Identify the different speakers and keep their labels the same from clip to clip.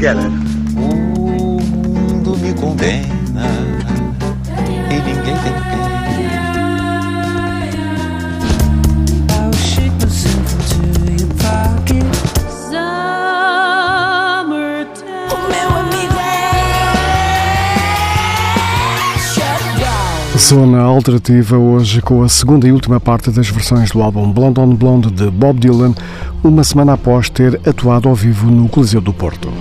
Speaker 1: Together.
Speaker 2: O mundo me condena e ninguém tem pena.
Speaker 3: I'll shake myself into your pocket.
Speaker 4: Zona alternativa hoje com a segunda e última parte das versões do álbum Blonde on Blonde de Bob Dylan, uma semana após ter atuado ao vivo no Coliseu do Porto.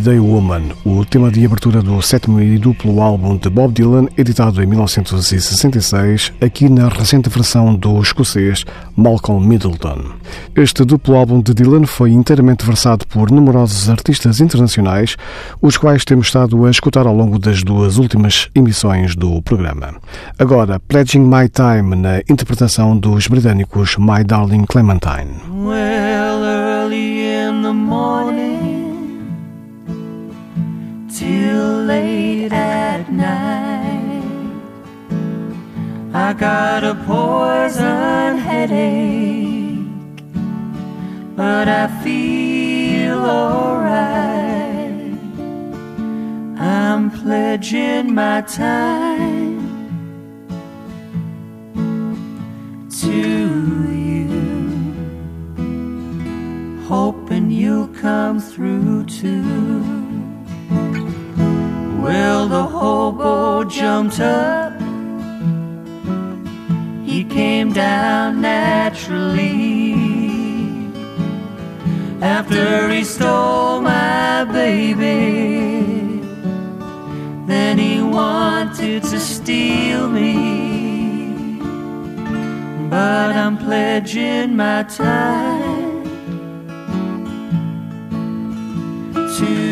Speaker 5: Rainy Day Woman, o tema de abertura do sétimo e duplo álbum de Bob Dylan, editado em 1966, aqui na recente versão do escocês Malcolm Middleton. Este duplo álbum de Dylan foi inteiramente versado por numerosos artistas internacionais, os quais temos estado a escutar ao longo das duas últimas emissões do programa. Agora, Pledging My Time na interpretação dos britânicos My Darling Clementine.
Speaker 3: Well, early in the morning till late at night, I got a poison headache, but I feel alright. I'm pledging my time to you hoping you'll come through too. Well, the hobo jumped up, he came down naturally. After he stole my baby, then he wanted to steal me. But I'm pledging my time to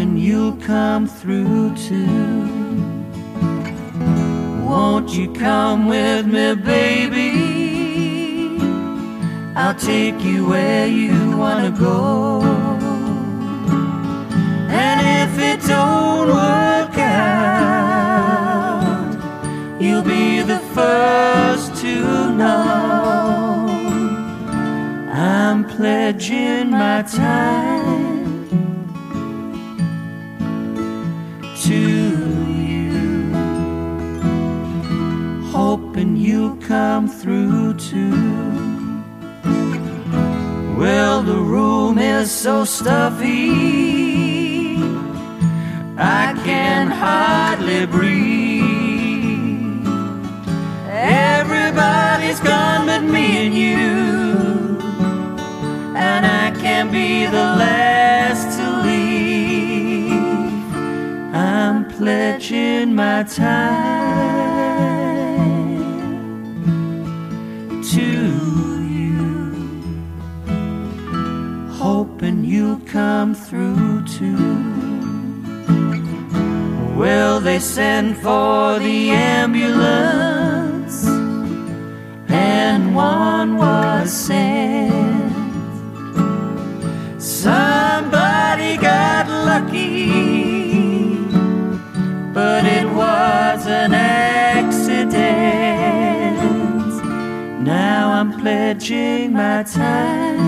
Speaker 3: hoping you'll come through too. Won't you come with me, baby? I'll take you where you wanna go. And if it don't work out, you'll be the first to know. I'm pledging my time come through too. Well, the room is so stuffy, I can hardly breathe. Everybody's gone but me and you and I can be the last to leave. I'm pledging my time come through too. Well, they send for the ambulance, and one was sent. Somebody got lucky, but it was an accident. Now I'm pledging my time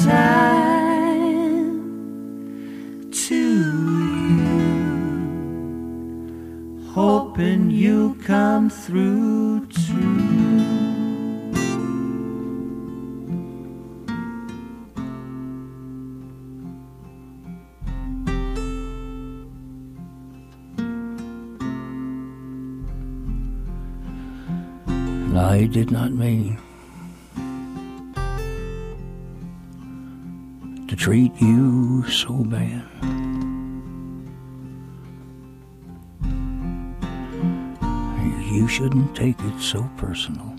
Speaker 3: time to you, hoping you'll come through too. I did not mean treat you so bad. You shouldn't take it so personal.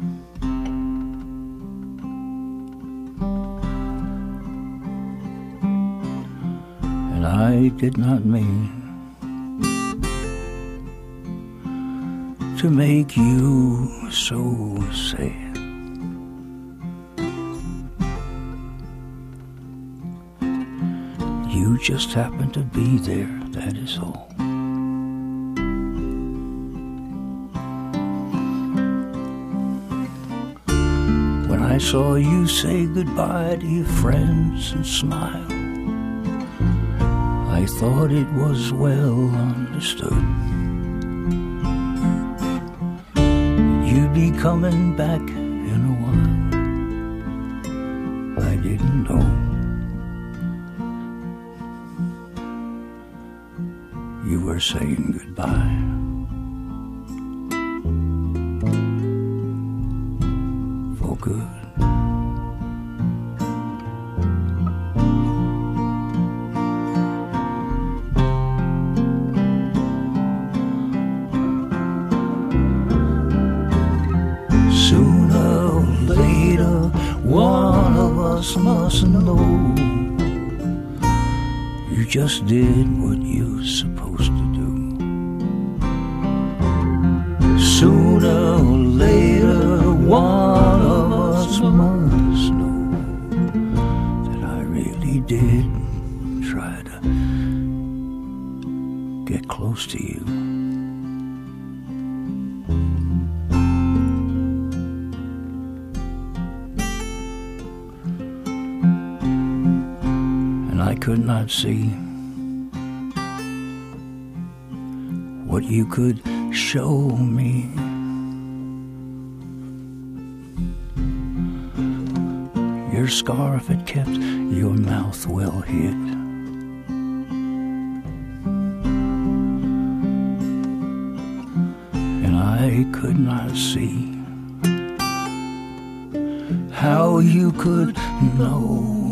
Speaker 3: And I did not mean to make you so sad. Just happen to be there, that is all. When I saw you say goodbye to your friends and smile, I thought it was well understood. You'd be coming back in a while. I didn't know.
Speaker 6: Saying goodbye. For good. Sooner or later, one of us must know. You just did did try to get close to you. and I could not see what you could show me. Your scarf had kept your mouth well hid. And I could not see how you could know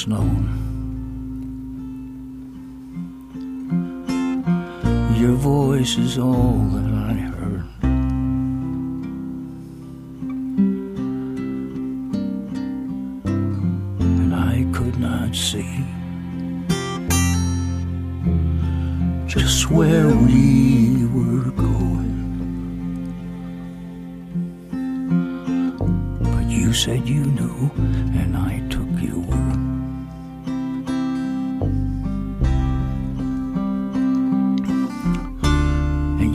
Speaker 6: started snowing, your voice is all that I heard. And I could not see just where we were going. But you said you knew, and I took your word.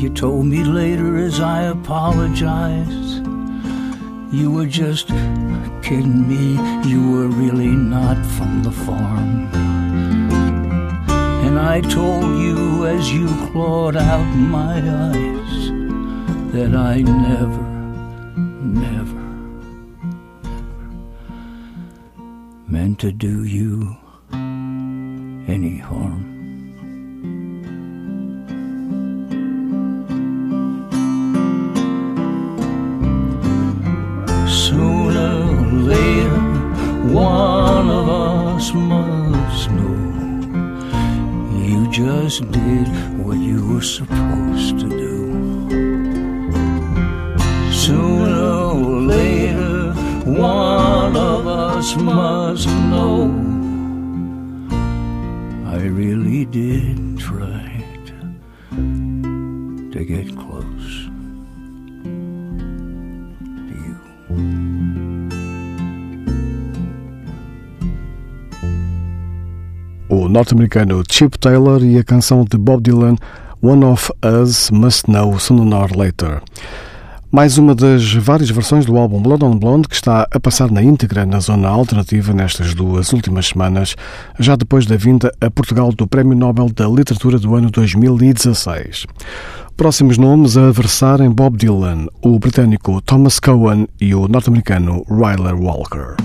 Speaker 6: You told me later as I apologized, you were just kidding me. You were really not from the farm. And I told you as you clawed out my eyes that I never, never, never meant to do you any harm.
Speaker 5: Norte-americano Chip Taylor e a canção de Bob Dylan One of Us Must Know Sooner or Later. Mais uma das várias versões do álbum Blood on Blonde que está a passar na íntegra na zona alternativa nestas duas últimas semanas, já depois da vinda a Portugal do Prémio Nobel da Literatura do ano 2016. Próximos nomes a versar em Bob Dylan, o britânico Thomas Cohen e o norte-americano Ryler Walker.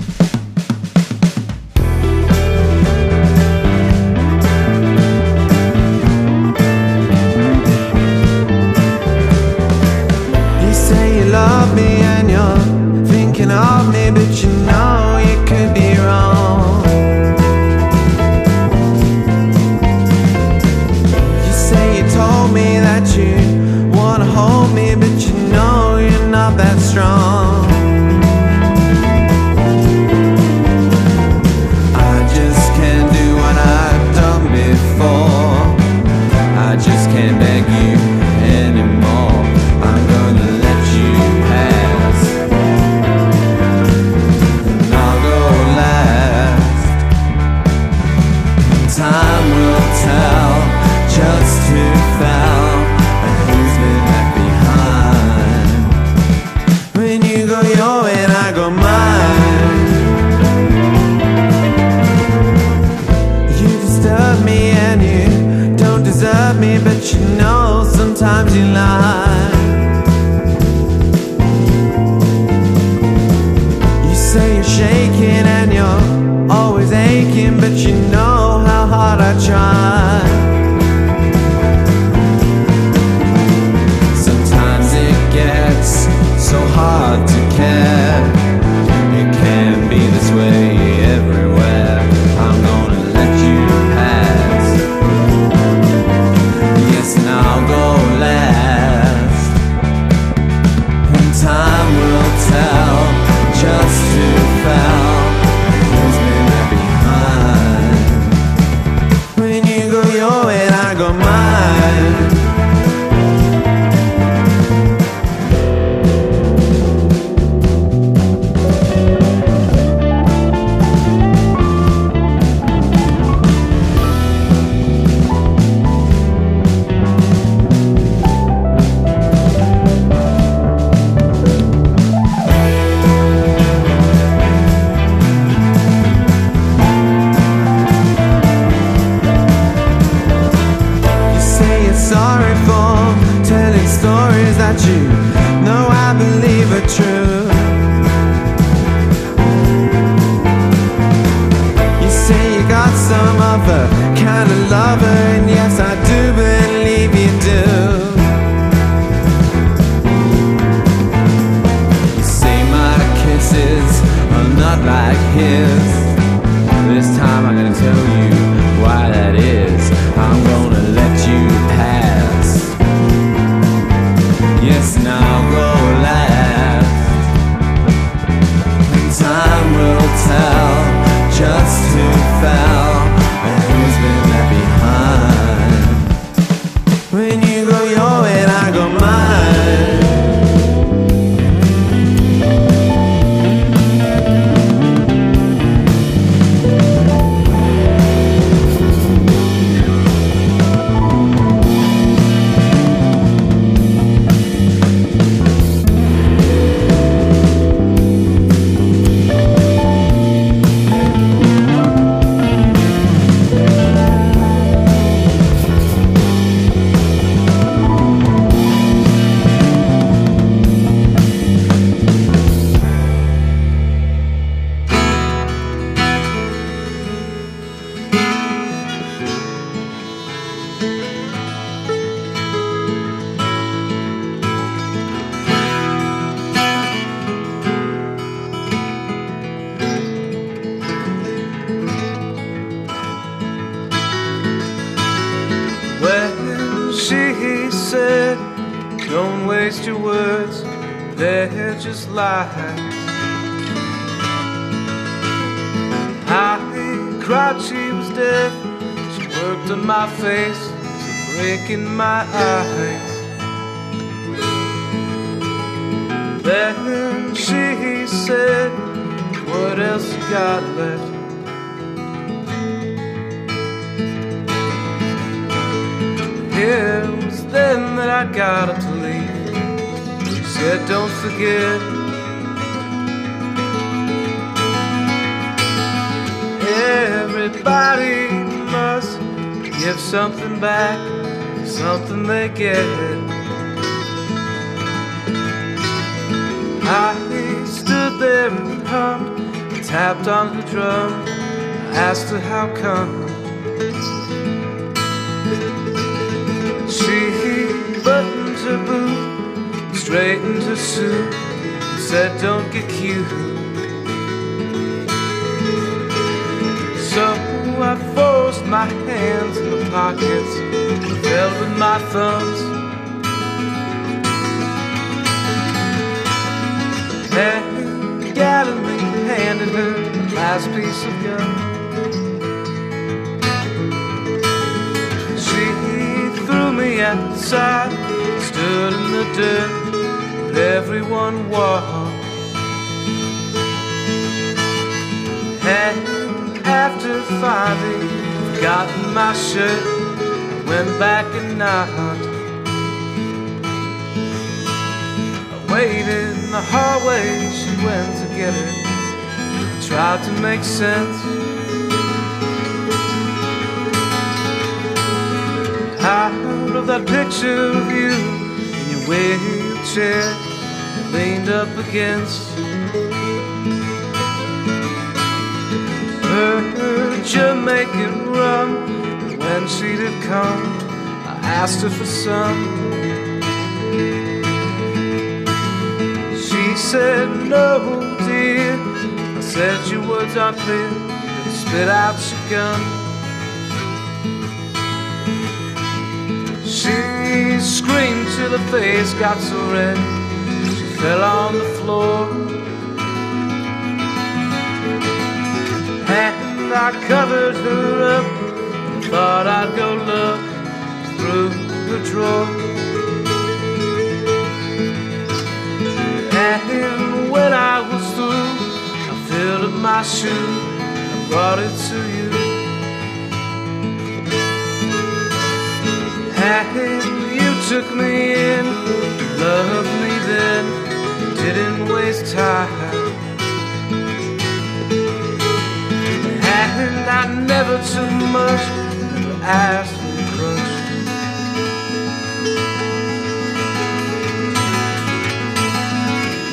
Speaker 4: Love me and you're thinking of me, but you know you could be wrong. You say you told me that you wanna hold me, but you know you're not that strong. Sometimes you sorry for telling stories that you know I believe are true. Lies. I cried she was dead. She worked on my face, breaking my eyes. Then she said, What else you got left?
Speaker 7: It was then that I got up to leave. She said, Don't forget. Everybody must give something back, something they get. I stood there and hummed, tapped on the drum, asked her how come. She buttoned her boot, straightened her suit, said, Don't get cute. I forced my hands in the pockets, filled with my thumbs. And gallantly handed her the last piece of gum. She threw me outside, stood in the dirt, with everyone walked. And after finding Got my shirt, went back and knocked. I waited in the hallway, she went to get it. I tried to make sense. Out of that picture of you in your wheelchair, leaned up against. Jamaican rum. And when she did come, I asked her for some. She said, No, dear. I said, Your words aren't clear. Then spit out your gun. She screamed till her face got so red. She fell on the floor. I covered her up and thought I'd go look through the drawer. And when I was through, I filled up my shoe and brought it to you. And you took me in, loved me then, didn't waste time. And I never too much never ask for a crush.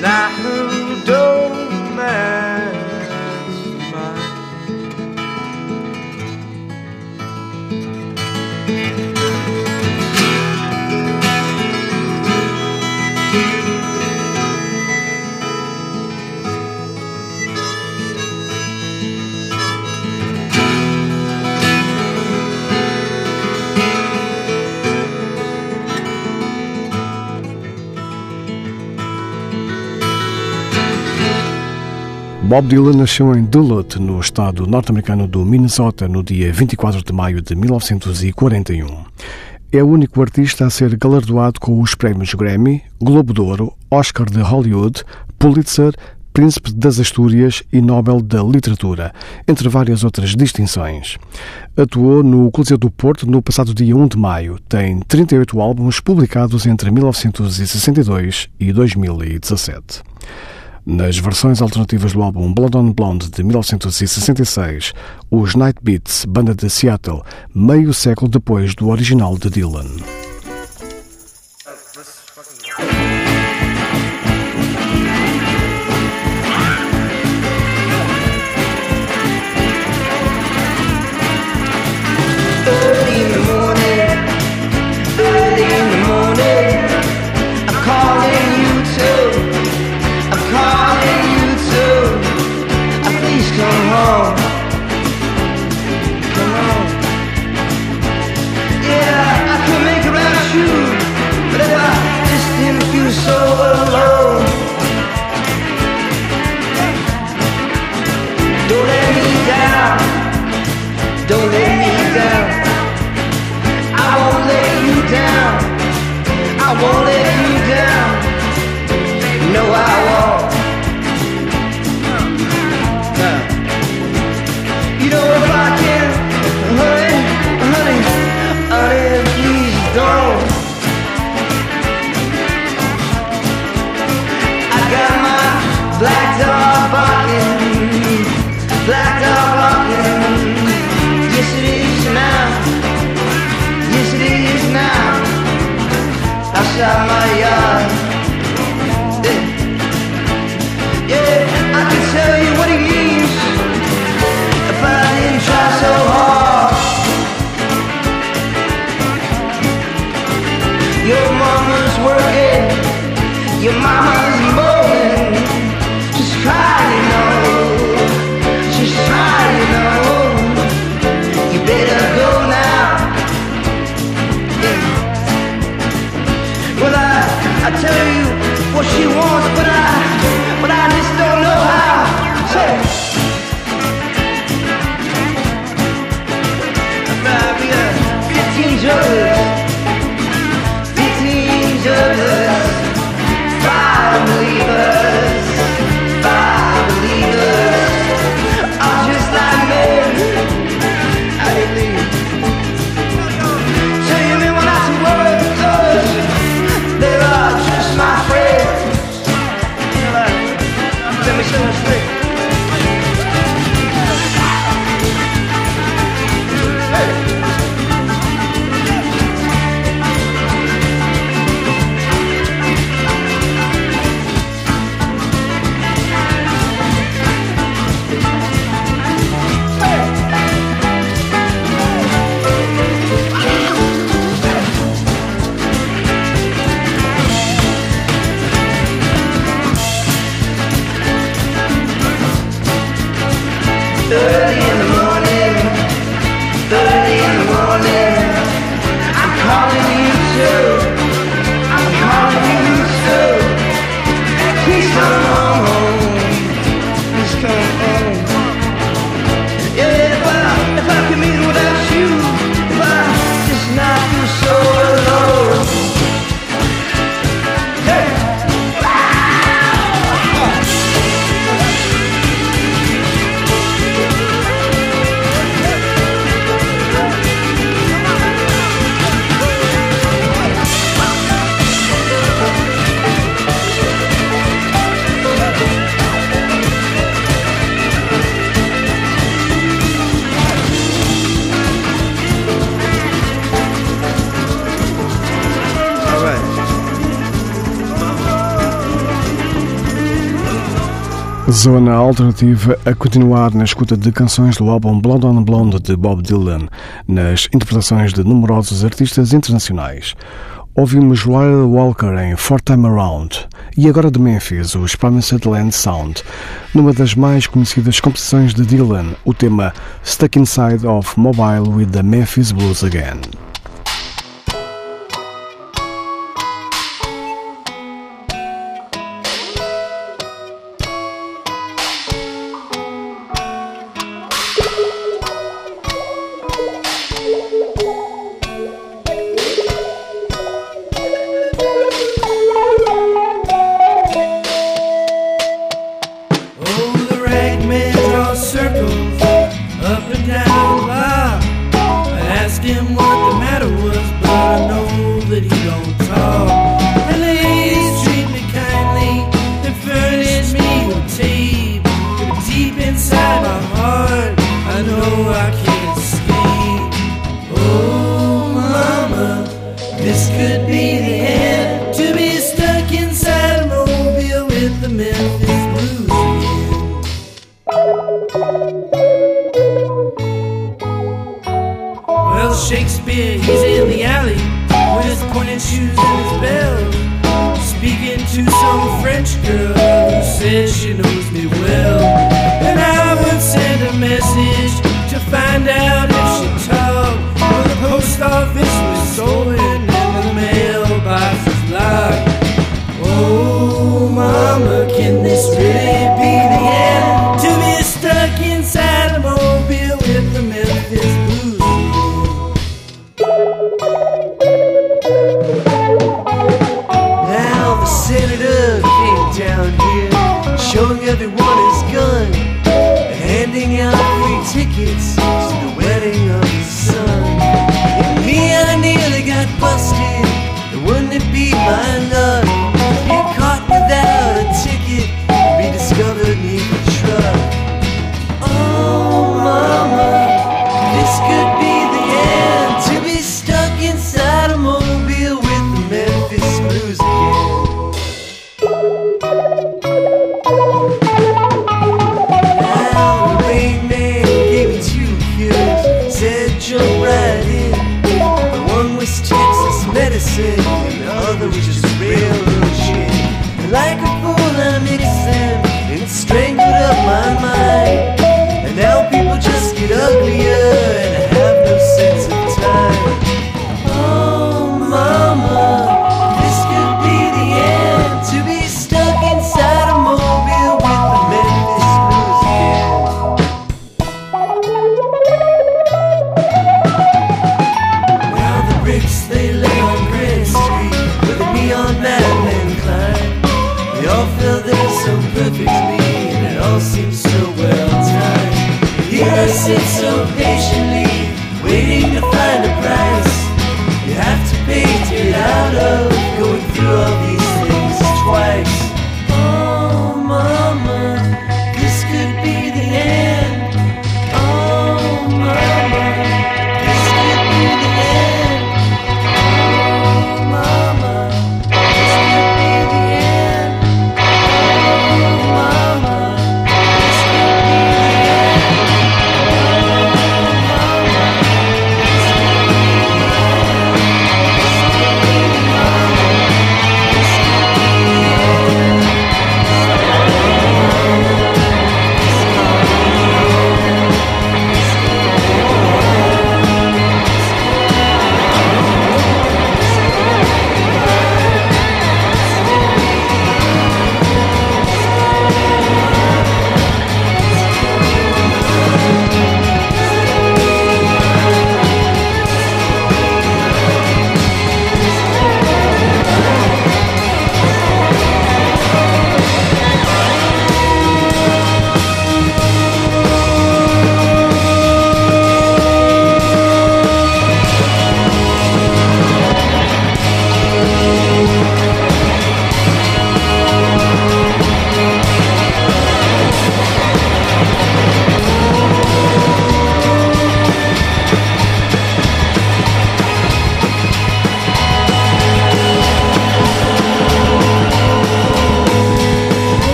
Speaker 7: Now who don't ask
Speaker 5: Bob Dylan nasceu em Duluth, no estado norte-americano do Minnesota, no dia 24 de maio de 1941. É o único artista a ser galardoado com os prémios Grammy, Globo de Ouro, Oscar de Hollywood, Pulitzer, Príncipe das Astúrias e Nobel da Literatura, entre várias outras distinções. Atuou no Coliseu do Porto no passado dia 1 de maio. Tem 38 álbuns publicados entre 1962 e 2017. Nas versões alternativas do álbum Blood on Blonde de 1966, os Night Beats, banda de Seattle, meio século depois do original de Dylan. Zona alternativa a continuar na escuta de canções do álbum Blonde on Blonde de Bob Dylan, nas interpretações de numerosos artistas internacionais. Ouvimos Lyle Walker em Four Time Around e agora de Memphis, os Promised Land Sound, numa das mais conhecidas composições de Dylan, o tema Stuck Inside of Mobile with the Memphis Blues Again.
Speaker 8: if it's medicine, and the other was just real, real shit. Like a fool, I'm them and
Speaker 7: it
Speaker 9: strangled up my mind.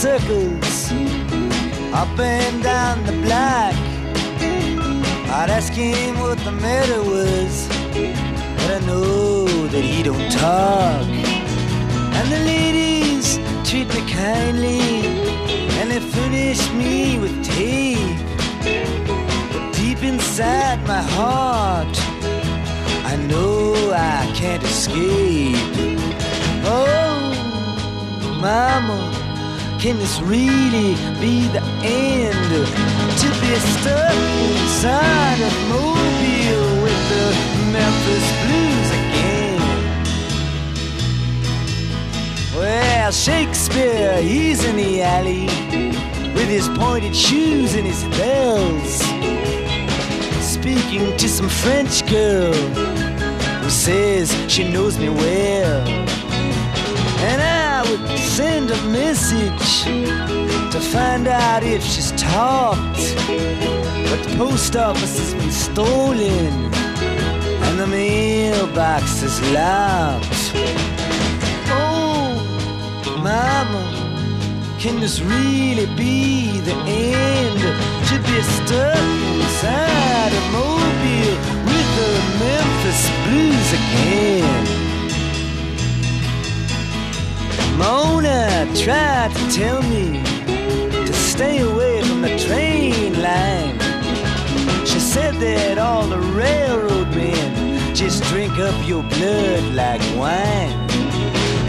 Speaker 9: Circles up and down the block. I'd ask him what the matter was, but I know that he don't talk. And the ladies treat me kindly, and they furnish me with tape. But deep inside my heart, I know I can't escape. Oh, mama, can this really be the end? To be stuck inside a Mobile with the Memphis blues again. Well, Shakespeare, he's in the alley with his pointed shoes and his bells, speaking to some French girl who says she knows me well. Send a message to find out if she's talked. But the post office has been stolen and the mailbox is locked. Oh, mama, can this really be the end? To be stuck inside a Mobile with the Memphis blues again. Mona tried to tell me to stay away from the train line. She said that all the railroad men just drink up your blood like wine.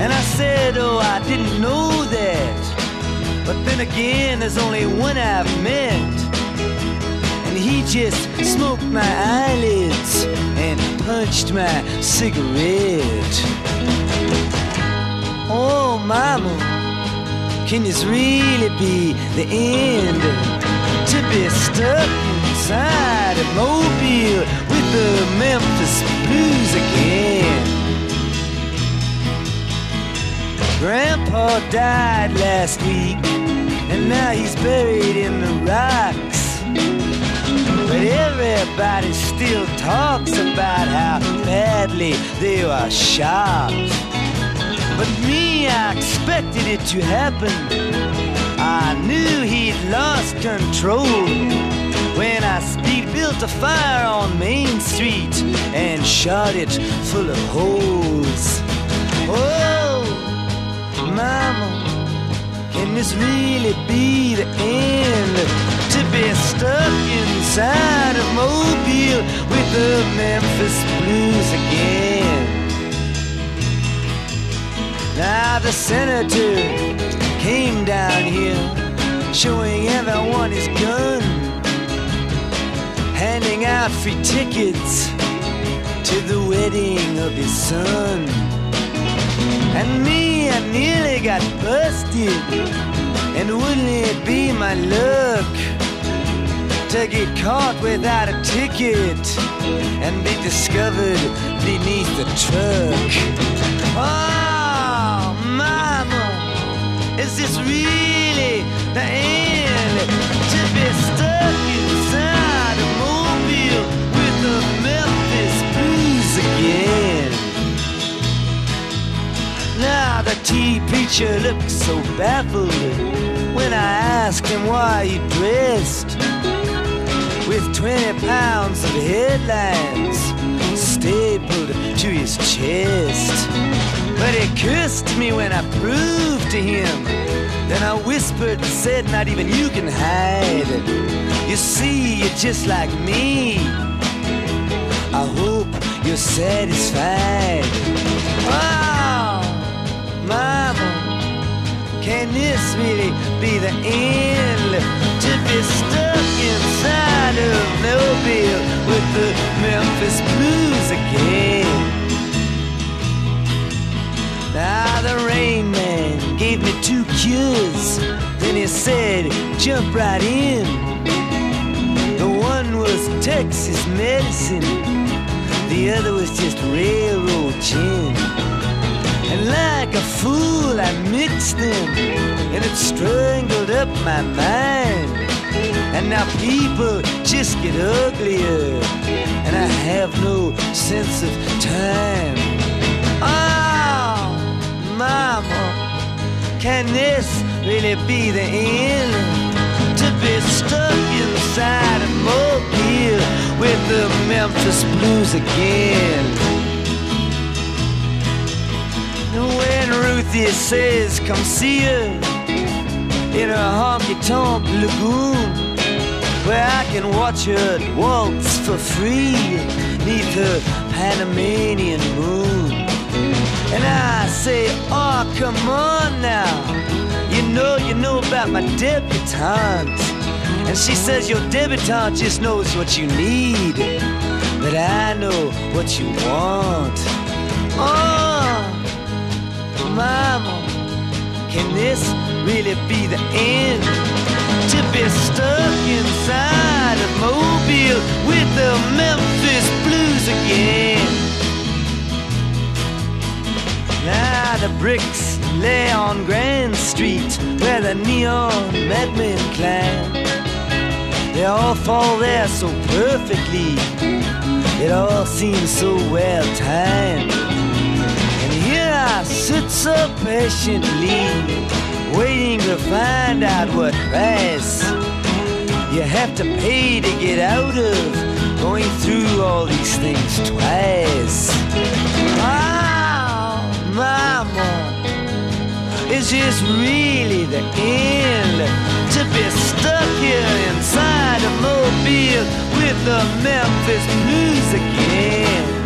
Speaker 9: And I said, oh, I didn't know that. But then again, there's only one I've met. And he just smoked my eyelids and punched my cigarette. Oh, mama, can this really be the end? To be stuck inside a Mobile with the Memphis blues again. Grandpa died last week, and now he's buried in the rocks. But everybody still talks about how badly they were shot. But me, I expected it to happen. I knew he'd lost control. When I speed built a fire on Main Street and shot it full of holes. Oh, mama, can this really be the end? To be stuck inside of Mobile with the Memphis Blues again. Now the senator came down here, showing everyone his gun, handing out free tickets to the wedding of his son. And me, I nearly got busted. And wouldn't it be my luck to get caught without a ticket and be discovered beneath the truck? Oh, is this really the end? To be stuck inside a Mobile with the Memphis blues again. Now the tea preacher looked so baffled when I asked him why he dressed with 20 pounds of headlines stapled to his chest. But he cursed me when I proved to him. Then I whispered and said, Not even you can hide. It. You see, you're just like me. I hope you're satisfied. Oh, mama, can this really be the end? To be stuck inside of Mobile with the Memphis Blues again. The rain man gave me two cures. Then he said, jump right in. The one was Texas medicine, the other was just railroad gin. And like a fool, I mixed them, and it strangled up my mind. And now people just get uglier, and I have no sense of time. Mama, can this really be the end? To be stuck inside a Mobile with the Memphis Blues again. When Ruthie says, come see her in a honky tonk lagoon, where I can watch her waltz for free neath her Panamanian moon. And I say, oh, come on now. You know, you know about my debutante. And she says, your debutante just knows what you need. But I know what you want. Oh, mama, can this really be the end? To be stuck inside a Mobile with the Memphis blues again. Now the bricks lay on Grand Street where the neon madmen climb. They all fall there so perfectly. It all seems so well timed. And here I sit so patiently, waiting to find out what price you have to pay to get out of going through all these things twice. Mama, is this really the end? To be stuck here inside a Mobile with the Memphis Blues again.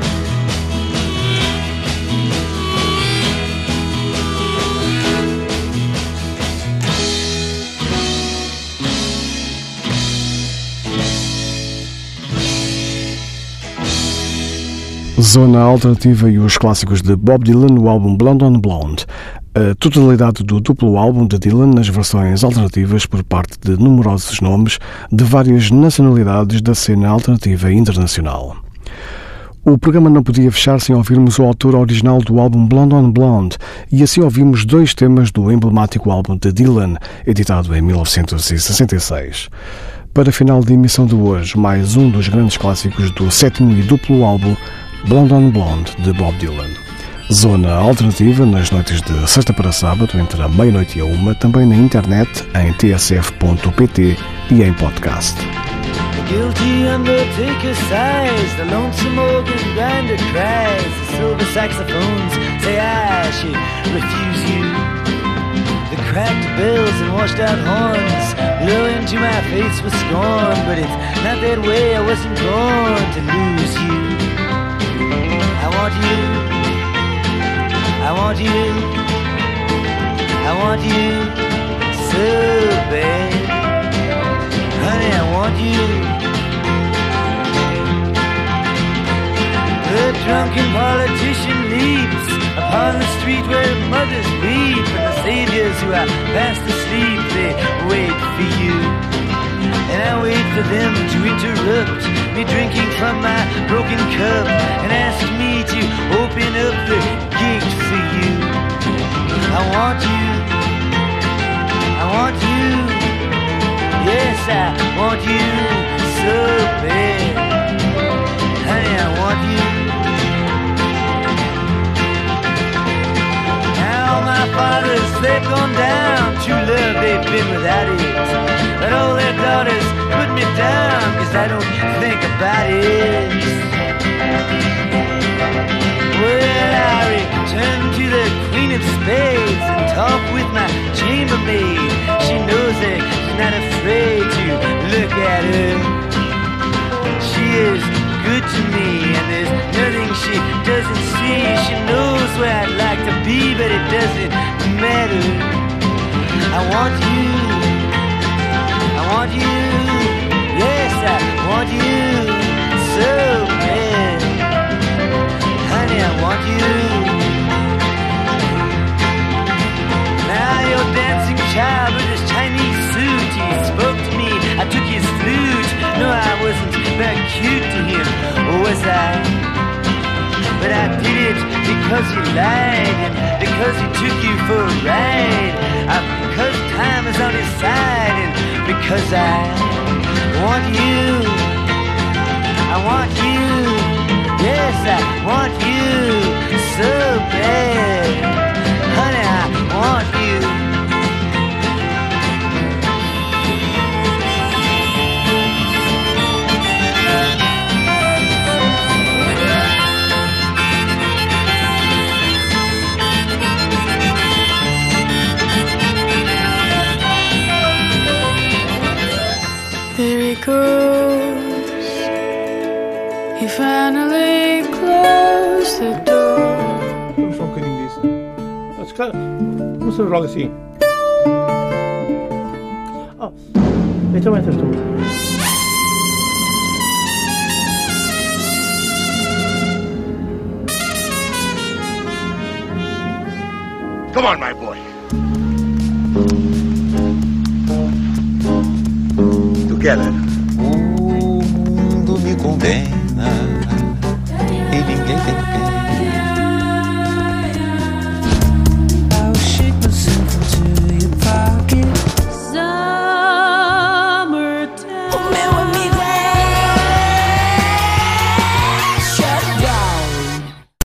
Speaker 5: Zona Alternativa e os clássicos de Bob Dylan no álbum Blonde on Blonde. A totalidade do duplo álbum de Dylan nas versões alternativas por parte de numerosos nomes de várias nacionalidades da cena alternativa internacional. O programa não podia fechar sem ouvirmos o autor original do álbum Blonde on Blonde, e assim ouvimos dois temas do emblemático álbum de Dylan, editado em 1966. Para a final de emissão de hoje, mais um dos grandes clássicos do sétimo e duplo álbum Blonde on Blonde, de Bob Dylan. Zona alternativa nas noites de sexta para sábado, entre a meia-noite e a uma, também na internet em tsf.pt e em podcast.
Speaker 9: Guilty undertaker sighs, the lonesome organ grinder cries, the silver saxophones say I should refuse you. The cracked bells and washed out horns blow into my face with scorn, but it's not that way, I wasn't born to lose you. I want you, I want you, I want you so bad. Honey, I want you. The drunken politician leaps upon the street where mothers weep, and the saviors who are fast asleep, they wait for you. And I wait for them to interrupt me drinking from my broken cup and ask me to open up the gate for you. I want you. I want you. Yes, I want you so bad. Honey, I want you. Now my fathers, they've gone down. True love, they've been without it. But all their daughters put me down, cause I don't think about it. Well, I return to the Queen of Spades and talk with my chambermaid. She knows it, she's not afraid to look at her. She is good to me, and there's nothing she doesn't see. She knows where I'd like to be, but it doesn't matter. I want you. I want you. I want you so bad. Honey, I want you. Now your dancing child with his Chinese suit, he spoke to me. I took his flute. No, I wasn't very cute to him, was I? But I did it because he lied and because he took you for a ride. Uh, because time is on his side and because I want you.
Speaker 10: Cara, começamos logo assim. Ah, então entras tu.
Speaker 1: Come on, my boy. Together.
Speaker 2: O mundo me condena